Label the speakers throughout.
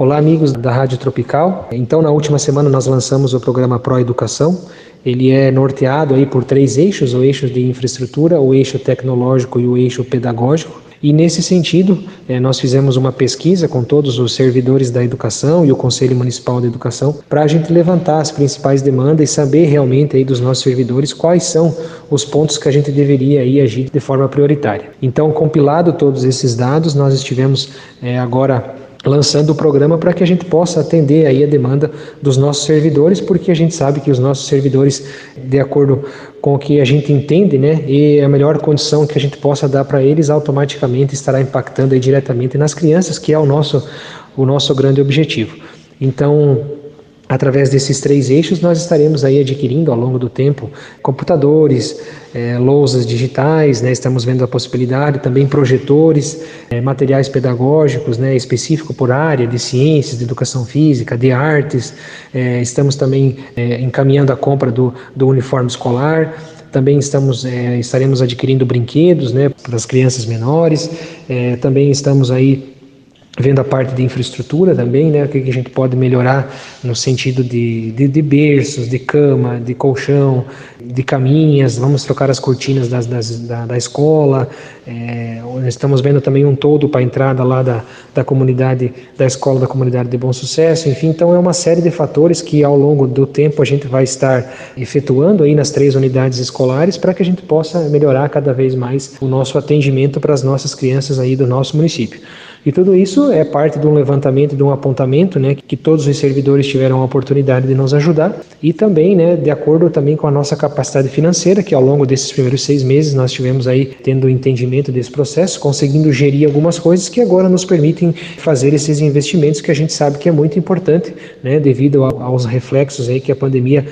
Speaker 1: Olá, amigos da Rádio Tropical. Então, na última semana nós lançamos o programa Pro Educação. Ele é norteado aí por três eixos: o eixo de infraestrutura, o eixo tecnológico e o eixo pedagógico. E nesse sentido, eh, nós fizemos uma pesquisa com todos os servidores da educação e o Conselho Municipal de Educação para a gente levantar as principais demandas e saber realmente aí dos nossos servidores quais são os pontos que a gente deveria aí agir de forma prioritária. Então, compilado todos esses dados, nós estivemos é, agora lançando o programa para que a gente possa atender aí a demanda dos nossos servidores, porque a gente sabe que os nossos servidores, de acordo com o que a gente entende, né, e a melhor condição que a gente possa dar para eles, automaticamente estará impactando aí diretamente nas crianças, que é o nosso o nosso grande objetivo. Então, Através desses três eixos, nós estaremos aí adquirindo ao longo do tempo computadores, é, lousas digitais, né? estamos vendo a possibilidade, também projetores, é, materiais pedagógicos, né? específico por área de ciências, de educação física, de artes, é, estamos também encaminhando a compra do, do uniforme escolar, também estamos, estaremos adquirindo brinquedos né, para as crianças menores, também estamos aí vendo a parte de infraestrutura também, né, o que a gente pode melhorar no sentido de, de, de berços, de cama, de colchão, de caminhas, vamos trocar as cortinas das, das, da, da escola, é, estamos vendo também um todo para a entrada lá da, da comunidade, da escola da comunidade de Bom Sucesso, enfim, então é uma série de fatores que ao longo do tempo a gente vai estar efetuando aí nas três unidades escolares para que a gente possa melhorar cada vez mais o nosso atendimento para as nossas crianças aí do nosso município. E tudo isso é parte de um levantamento, de um apontamento, né, que todos os servidores tiveram a oportunidade de nos ajudar e também, né, de acordo também com a nossa capacidade financeira, que ao longo desses primeiros seis meses nós tivemos aí tendo o entendimento desse processo, conseguindo gerir algumas coisas que agora nos permitem fazer esses investimentos que a gente sabe que é muito importante, né, devido aos reflexos aí que a pandemia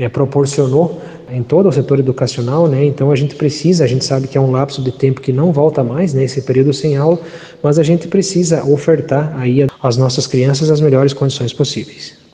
Speaker 1: é, proporcionou em todo o setor educacional, né? Então a gente precisa, a gente sabe que é um lapso de tempo que não volta mais, né? Esse período sem aula, mas a gente precisa ofertar aí às nossas crianças as melhores condições possíveis.